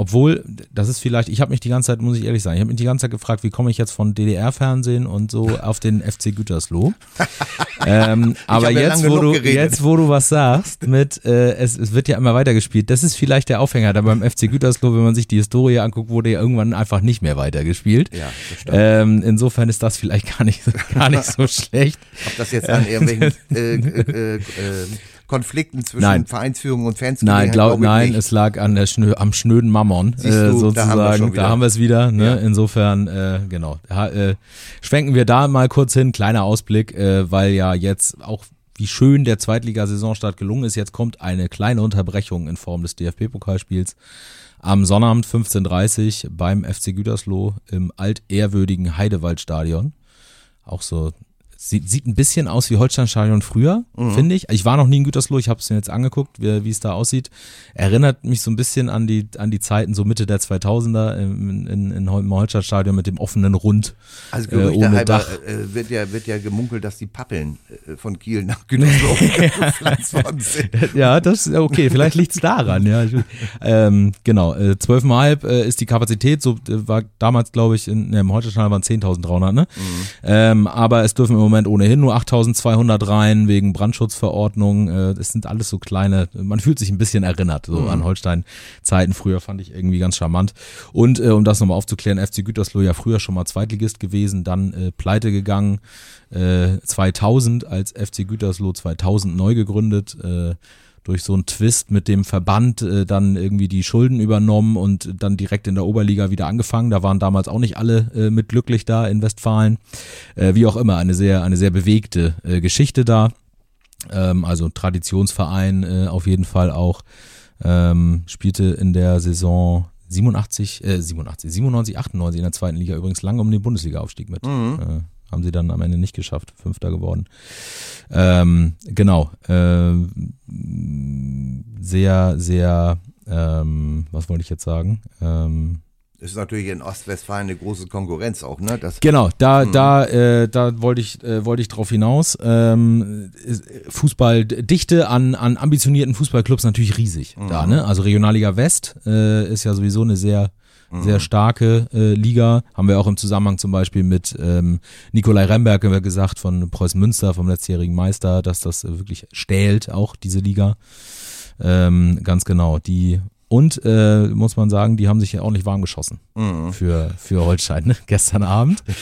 obwohl, das ist vielleicht, ich habe mich die ganze Zeit, muss ich ehrlich sagen, ich habe mich die ganze Zeit gefragt, wie komme ich jetzt von DDR-Fernsehen und so auf den FC Gütersloh. ähm, aber ja jetzt, wo du, geredet. jetzt, wo du was sagst, mit äh, es, es wird ja immer weitergespielt, das ist vielleicht der Aufhänger. Da beim FC Gütersloh, wenn man sich die Historie anguckt, wurde ja irgendwann einfach nicht mehr weitergespielt. Ja. Ähm, insofern ist das vielleicht gar nicht, gar nicht so schlecht. Ob das jetzt an irgendwelchen äh, äh, äh, Konflikten zwischen Nein. Vereinsführung und Fans Nein, glaub, nein, nicht. es lag an der Schnö am schnöden Mammon, äh, du, da haben wir sozusagen. Da haben wir es wieder. Ne? Ja. Insofern, äh, genau. Ha, äh, schwenken wir da mal kurz hin, kleiner Ausblick, äh, weil ja jetzt auch wie schön der Zweitligasaisonstart gelungen ist. Jetzt kommt eine kleine Unterbrechung in Form des DFB-Pokalspiels. Am Sonnabend 15.30 Uhr beim FC Gütersloh im altehrwürdigen Heidewaldstadion. Auch so, sieht, sieht ein bisschen aus wie Holsteinstadion früher, Mhm. finde ich. Ich war noch nie in Gütersloh, ich habe es mir jetzt angeguckt, wie, wie es da aussieht. Erinnert mich so ein bisschen an die, an die Zeiten so Mitte der 2000er in, in, in im Holsteinstadion mit dem offenen Rund. Also äh, ohne Gerüchte Dach. äh, wird, ja, wird ja gemunkelt, dass die Pappeln äh, von Kiel nach Gütersloh gepflanzt worden sind. Ja, das okay, vielleicht liegt's daran, ja. Ich, ähm, genau, äh, 12,5 äh, ist die Kapazität, so äh, war damals, glaube ich, in, ne, im Holsteinstadion waren 10.300, ne? Ähm, aber es dürfen im Moment ohnehin nur 8.200 rein, wegen Brandschutzverordnung. Äh, das sind alles so kleine, man fühlt sich ein bisschen erinnert, so an Holstein-Zeiten. Früher fand ich irgendwie ganz charmant. Und äh, um das nochmal aufzuklären, FC Gütersloh ja früher schon mal Zweitligist gewesen, dann äh, pleite gegangen, äh, 2000 als FC Gütersloh 2000 neu gegründet, äh, durch so einen Twist mit dem Verband äh, dann irgendwie die Schulden übernommen und dann direkt in der Oberliga wieder angefangen. Da waren damals auch nicht alle äh, mit glücklich da in Westfalen. Äh, wie auch immer, eine sehr, eine sehr bewegte äh, Geschichte da. Ähm, also Traditionsverein äh, auf jeden Fall auch. Ähm, spielte in der Saison 87, äh, 87, 97, 98 in der zweiten Liga übrigens lange um den Bundesliga-Aufstieg mit. Äh, haben sie dann am Ende nicht geschafft, Fünfter geworden. Ähm, genau. Ähm, sehr, sehr, ähm, was wollte ich jetzt sagen? Ähm, Das ist natürlich in Ostwestfalen eine große Konkurrenz auch, ne? Das, Genau, da, da, äh, da wollte ich, äh, wollte ich drauf hinaus. Ähm, ist- Fußballdichte an, an ambitionierten Fußballclubs natürlich riesig da, ne? Also Regionalliga West äh, ist ja sowieso eine sehr, sehr starke äh, Liga. Haben wir auch im Zusammenhang zum Beispiel mit ähm, Nikolai Remberg haben wir gesagt von Preußen Münster, vom letztjährigen Meister, dass das äh, wirklich stählt, auch diese Liga. Ähm, ganz genau. Die und äh, muss man sagen, die haben sich ja auch nicht warm geschossen für, für Holstein ne? gestern Abend.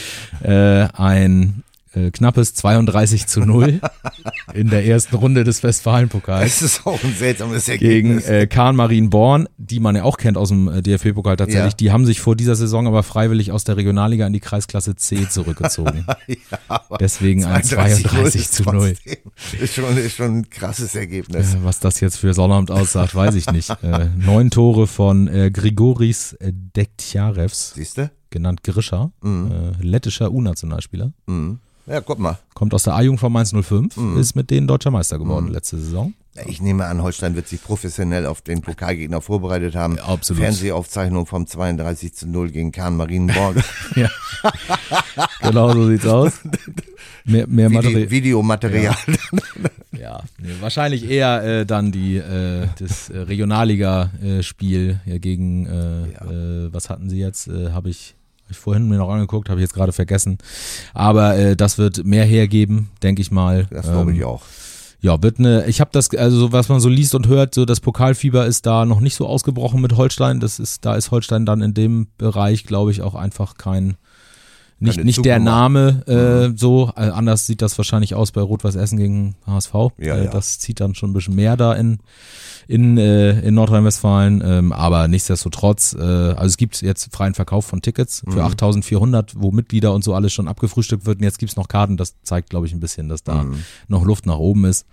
Äh, ein äh, knappes 32 zu 0 in der ersten Runde des Westfalen-Pokals das ist auch ein seltsames gegen Ergebnis. äh, Kahn Marienborn, die man ja auch kennt aus dem äh, DFB-Pokal tatsächlich. Ja. Die haben sich vor dieser Saison aber freiwillig aus der Regionalliga in die Kreisklasse C zurückgezogen. ja, Deswegen ein 32 zu 0. trotzdem- Ist schon, ist schon ein krasses Ergebnis. Äh, Was das jetzt für Sonnabend aussagt, weiß ich nicht. Äh, neun Tore von äh, Grigoris äh, Dektjarevs, Siehst du? genannt Grisha, äh, lettischer U-Nationalspieler. Mhm. Ja, guck mal. Kommt aus der A-Jungfrau Mainz 05, Mhm. ist mit denen deutscher Meister geworden letzte Saison. Ich nehme an, Holstein wird sich professionell auf den Pokalgegner vorbereitet haben. Ja, absolut. Fernsehaufzeichnung vom 32 zu 0 gegen Kahn Marienborn. Ja. genau so sieht's aus. Mehr, mehr Vide Material. Videomaterial. Ja, nee, wahrscheinlich eher äh, dann die äh, das äh, Regionalliga-Spiel äh, gegen äh, äh, was hatten sie jetzt? Habe ich ich vorhin mir noch angeguckt, habe ich jetzt gerade vergessen. Aber äh, das wird mehr hergeben, denke ich mal. Das glaube ich Ähm, auch. Ja, wird eine, ich habe das, also so, was man so liest und hört, so das Pokalfieber ist da noch nicht so ausgebrochen mit Holstein. Das ist, da ist Holstein dann in dem Bereich, glaube ich, auch einfach kein, nicht, nicht der Name äh, mhm. so, äh, anders sieht das wahrscheinlich aus bei Rot-Weiß Essen gegen HSV. Ja, äh, ja. Das zieht dann schon ein bisschen mehr da in, in, äh, in Nordrhein-Westfalen, ähm, aber nichtsdestotrotz, äh, also es gibt jetzt freien Verkauf von Tickets für mhm. 8400, wo Mitglieder und so alles schon abgefrühstückt wird und jetzt gibt's noch Karten, das zeigt glaube ich ein bisschen, dass da mhm. noch Luft nach oben ist.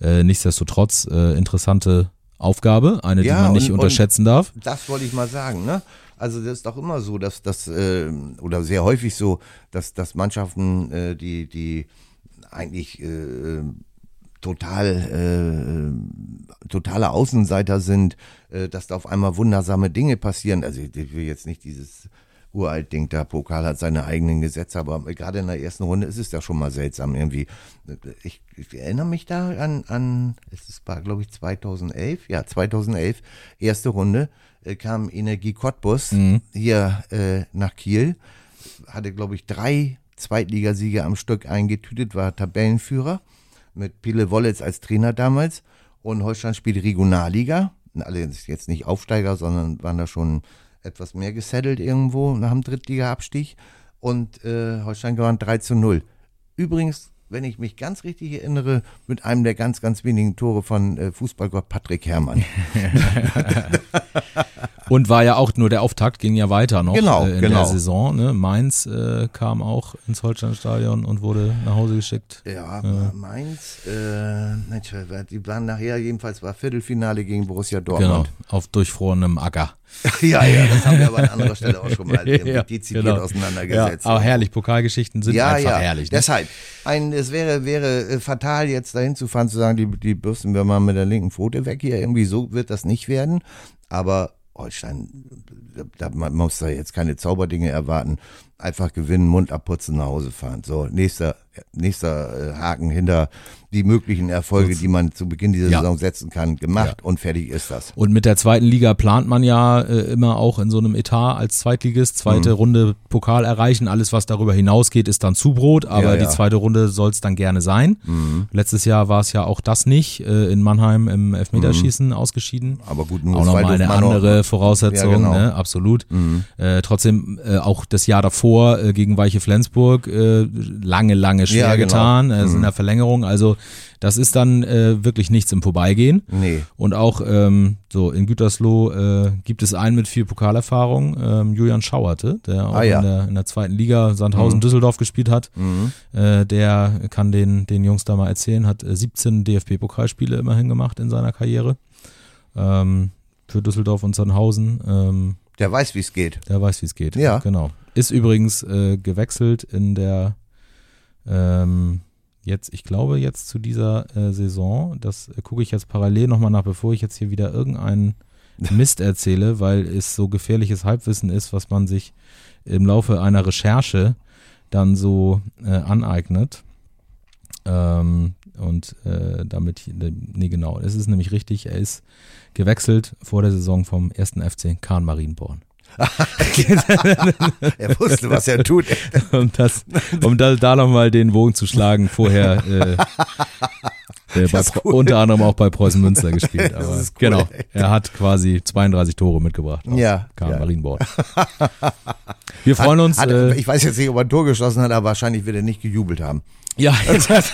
Äh, nichtsdestotrotz äh, interessante Aufgabe, eine, ja, die man nicht und, unterschätzen und darf. Das wollte ich mal sagen, ne? Also das ist doch immer so, dass das äh, oder sehr häufig so, dass, dass Mannschaften, äh, die, die eigentlich äh, total äh, totale Außenseiter sind, äh, dass da auf einmal wundersame Dinge passieren. Also ich will jetzt nicht dieses uralt Ding da, Pokal hat seine eigenen Gesetze, aber gerade in der ersten Runde ist es ja schon mal seltsam irgendwie. Ich, ich erinnere mich da an, an es war glaube ich 2011, ja 2011, erste Runde, äh, kam Energie Cottbus mhm. hier äh, nach Kiel, hatte, glaube ich, drei Zweitligasiege am Stück eingetütet, war Tabellenführer mit Pile Wollitz als Trainer damals. Und Holstein spielt Regionalliga. Alle jetzt nicht Aufsteiger, sondern waren da schon etwas mehr gesettelt irgendwo nach dem Drittliga-Abstieg. Und äh, Holstein gewann 3 zu 0. Übrigens wenn ich mich ganz richtig erinnere, mit einem der ganz, ganz wenigen Tore von äh, Fußballgott Patrick Herrmann. Und war ja auch nur der Auftakt, ging ja weiter noch genau, äh, in genau. der Saison. Ne? Mainz äh, kam auch ins Holsteinstadion und wurde nach Hause geschickt. Ja, äh. Mainz, äh, die waren nachher jedenfalls war Viertelfinale gegen Borussia Dortmund. Genau, auf durchfrorenem Acker. ja, ja, das haben wir aber an anderer Stelle auch schon mal ja, dezidiert genau. auseinandergesetzt. Ja, aber herrlich, Pokalgeschichten sind ja, einfach ja. herrlich. Ne? Deshalb, ein, es wäre, wäre äh, fatal, jetzt dahin zu fahren, zu sagen, die, die bürsten wir mal mit der linken Pfote weg hier. Irgendwie so wird das nicht werden. Aber Holstein, da, man muss da jetzt keine Zauberdinge erwarten. Einfach gewinnen, Mund abputzen, nach Hause fahren. So, nächster, nächster äh, Haken hinter die möglichen Erfolge, die man zu Beginn dieser ja. Saison setzen kann, gemacht ja. und fertig ist das. Und mit der zweiten Liga plant man ja äh, immer auch in so einem Etat als Zweitligist, zweite mhm. Runde Pokal erreichen. Alles, was darüber hinausgeht, ist dann Zubrot, aber ja, die zweite Runde soll es dann gerne sein. Mhm. Letztes Jahr war es ja auch das nicht, äh, in Mannheim im Elfmeterschießen mhm. ausgegeschieden. Aber gut, nur auch nochmal eine andere Voraussetzung, genau. ne? absolut. Mhm. Äh, trotzdem äh, auch das Jahr davor äh, gegen Weiche Flensburg äh, lange, lange schwer genau. getan, äh, in mhm. der Verlängerung. Also das ist dann äh, wirklich nichts im Vorbeigehen. Nee. Und auch ähm, so in Gütersloh äh, gibt es einen mit viel Pokalerfahrung, ähm, Julian Schauerte, der auch ah, ja. in, der, in der zweiten Liga Sandhausen mhm. Gespielt hat. Mhm. Äh, der kann den, den Jungs da mal erzählen, hat äh, 17 DFB-Pokalspiele immerhin gemacht in seiner Karriere. Ähm, für Düsseldorf und Sandhausen. Ähm, der weiß, wie es geht. Der weiß, wie es geht. Ja. Genau. Ist übrigens äh, gewechselt in der ähm, jetzt, ich glaube jetzt zu dieser äh, Saison, das äh, gucke ich jetzt parallel nochmal nach, bevor ich jetzt hier wieder irgendeinen Mist erzähle, weil es so gefährliches Halbwissen ist, was man sich im Laufe einer Recherche dann so äh, aneignet. Ähm, und äh, damit, nee genau, es ist nämlich richtig, er ist gewechselt vor der Saison vom ersten FC Kahn Marienborn. er wusste, was er tut. um das, um da, da nochmal den Bogen zu schlagen, vorher äh, äh, bei, cool. unter anderem auch bei Preußen Münster gespielt. Aber cool, genau, er hat quasi 32 Tore mitgebracht. Ja. Karl ja. Marienborn. Wir freuen hat, uns. Hat, äh, ich weiß jetzt nicht, ob er ein Tor geschossen hat, aber wahrscheinlich wird er nicht gejubelt haben. Ja, das, das,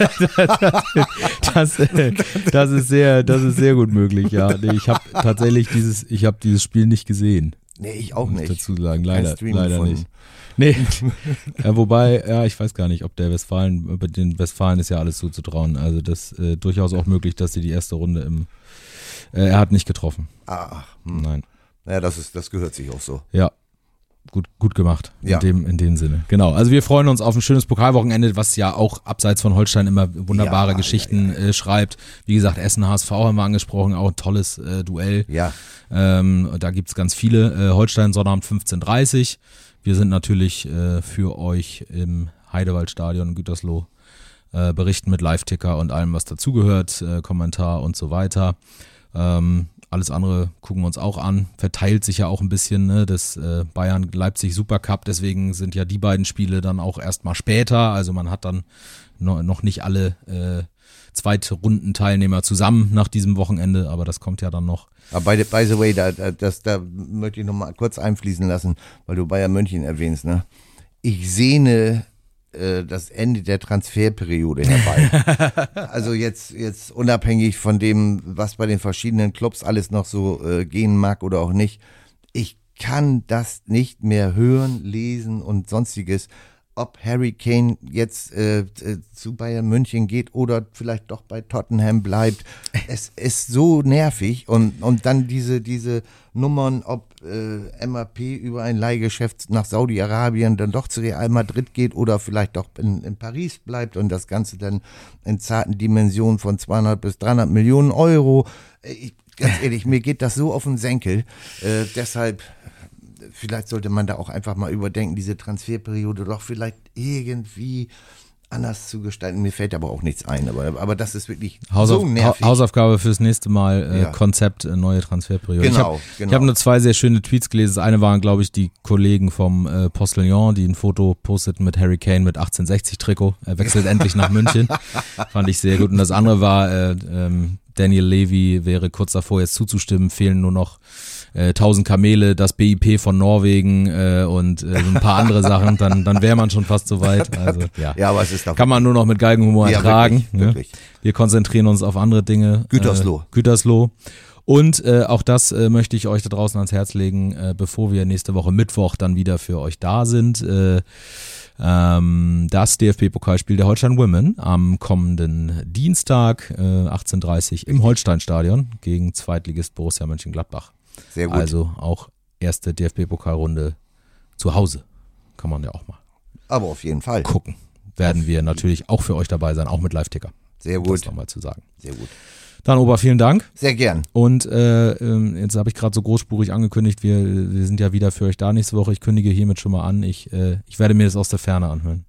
das, das, ist sehr, das ist sehr gut möglich. Ja, ich habe tatsächlich dieses, ich habe dieses Spiel nicht gesehen. Nee, ich auch nicht. Dazu sagen, leider, leider nicht. Nee. ja, wobei, ja, ich weiß gar nicht, ob der Westfalen, über den Westfalen ist ja alles zuzutrauen. Also das äh, durchaus auch möglich, dass sie die erste Runde im äh, er hat nicht getroffen. Ach, hm. nein. Naja, das ist, das gehört sich auch so. Ja, gut, gut gemacht. Ja. In dem, in dem Sinne. Genau. Also wir freuen uns auf ein schönes Pokalwochenende, was ja auch abseits von Holstein immer wunderbare ja, Geschichten ja, äh, schreibt. Wie gesagt, Essen HSV haben wir angesprochen, auch ein tolles äh, Duell. Ja. Ähm, da gibt's ganz viele. Äh, Holstein Sonnabend 15.30 Wir sind natürlich äh, für euch im Heidewaldstadion in Gütersloh äh, berichten mit Live-Ticker und allem, was dazugehört, äh, Kommentar und so weiter. Ähm, alles andere gucken wir uns auch an. Verteilt sich ja auch ein bisschen, ne? Das äh, Bayern-Leipzig Supercup, deswegen sind ja die beiden Spiele dann auch erstmal später. Also man hat dann no, noch nicht alle äh, Zweitrundenteilnehmer zusammen nach diesem Wochenende, aber das kommt ja dann noch. By, by the way, da, das, da möchte ich noch mal kurz einfließen lassen, weil du Bayern München erwähnst, ne? ich sehne äh, das Ende der Transferperiode herbei. also jetzt, jetzt unabhängig von dem, was bei den verschiedenen Clubs alles noch so äh, gehen mag oder auch nicht. Ich kann das nicht mehr hören, lesen und sonstiges ob Harry Kane jetzt äh, äh, zu Bayern München geht oder vielleicht doch bei Tottenham bleibt. Es ist so nervig und, und dann diese, diese Nummern, ob äh, MAP über ein Leihgeschäft nach Saudi-Arabien dann doch zu Real Madrid geht oder vielleicht doch in, in Paris bleibt und das Ganze dann in zarten Dimensionen von 200 bis 300 Millionen Euro. Äh, ich, ganz ehrlich, mir geht das so auf den Senkel. Äh, deshalb vielleicht sollte man da auch einfach mal überdenken, diese Transferperiode doch vielleicht irgendwie anders zu gestalten. Mir fällt aber auch nichts ein, aber, aber das ist wirklich Hausauf so nervig. Hausaufgabe fürs nächste Mal, äh, Ja. Konzept, äh, neue Transferperiode. Genau, ich habe genau. hab nur zwei sehr schöne Tweets gelesen. Das eine waren, glaube ich, die Kollegen vom äh, Postillon, die ein Foto posteten mit Harry Kane mit 1860-Trikot. Er wechselt endlich nach München. Fand ich sehr gut. Und das andere war, äh, ähm, Daniel Levy wäre kurz davor, jetzt zuzustimmen, fehlen nur noch äh, 1000 Kamele, das BIP von Norwegen äh, und äh, so ein paar andere Sachen, dann, dann wäre man schon fast so weit. Also, ja. ja, aber es ist doch Kann man nur noch mit Geigenhumor Ja, ertragen. wirklich, ne? wirklich. Wir konzentrieren uns auf andere Dinge. Gütersloh. Äh, Gütersloh. Und äh, auch das äh, möchte ich euch da draußen ans Herz legen, äh, bevor wir nächste Woche Mittwoch dann wieder für euch da sind. Äh, ähm, das DFB-Pokalspiel der Holstein Women am kommenden Dienstag äh, 18.30 im Holsteinstadion gegen Zweitligist Borussia Mönchengladbach. Sehr gut. Also auch erste DFB-Pokalrunde zu Hause. Kann man ja auch mal aber auf jeden Fall. gucken. Werden wir natürlich auch für euch dabei sein, auch mit Live-Ticker. Sehr gut. Das nochmal zu sagen. Sehr gut. Dann, Ober, vielen Dank. Sehr gern. Und äh, ähm, jetzt habe ich gerade so großspurig angekündigt, wir, wir sind ja wieder für euch da nächste Woche. Ich kündige hiermit schon mal an. Ich, äh, ich werde mir das aus der Ferne anhören.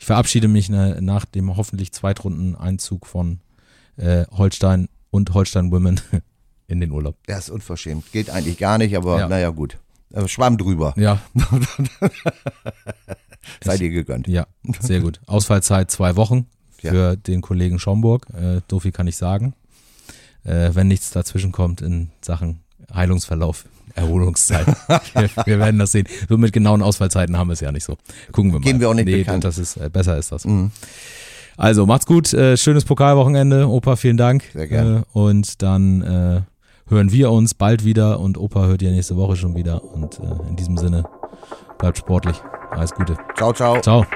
Ich verabschiede mich ne, nach dem hoffentlich Zweitrunden-Einzug von äh, Holstein und Holstein Women in den Urlaub. Das ist unverschämt. Geht eigentlich gar nicht, aber Ja. naja, gut. Äh, Schwamm drüber. Ja, Sei dir gegönnt. ja, sehr gut. Ausfallzeit zwei Wochen Ja. für den Kollegen Schaumburg. Äh, so viel kann ich sagen. Äh, wenn nichts dazwischen kommt in Sachen Heilungsverlauf, Erholungszeit. wir, wir werden das sehen. So mit genauen Ausfallzeiten haben wir es ja nicht so. Gucken wir mal. Geben wir auch nicht nee, bekannt. Das ist, äh, besser ist das. Mhm. Also, macht's gut. Äh, schönes Pokalwochenende. Opa, vielen Dank. Sehr gerne. Äh, und dann äh, hören wir uns bald wieder und Opa hört ihr nächste Woche schon wieder. Und äh, in diesem Sinne, bleibt sportlich. Alles Gute. Ciao, ciao. Ciao.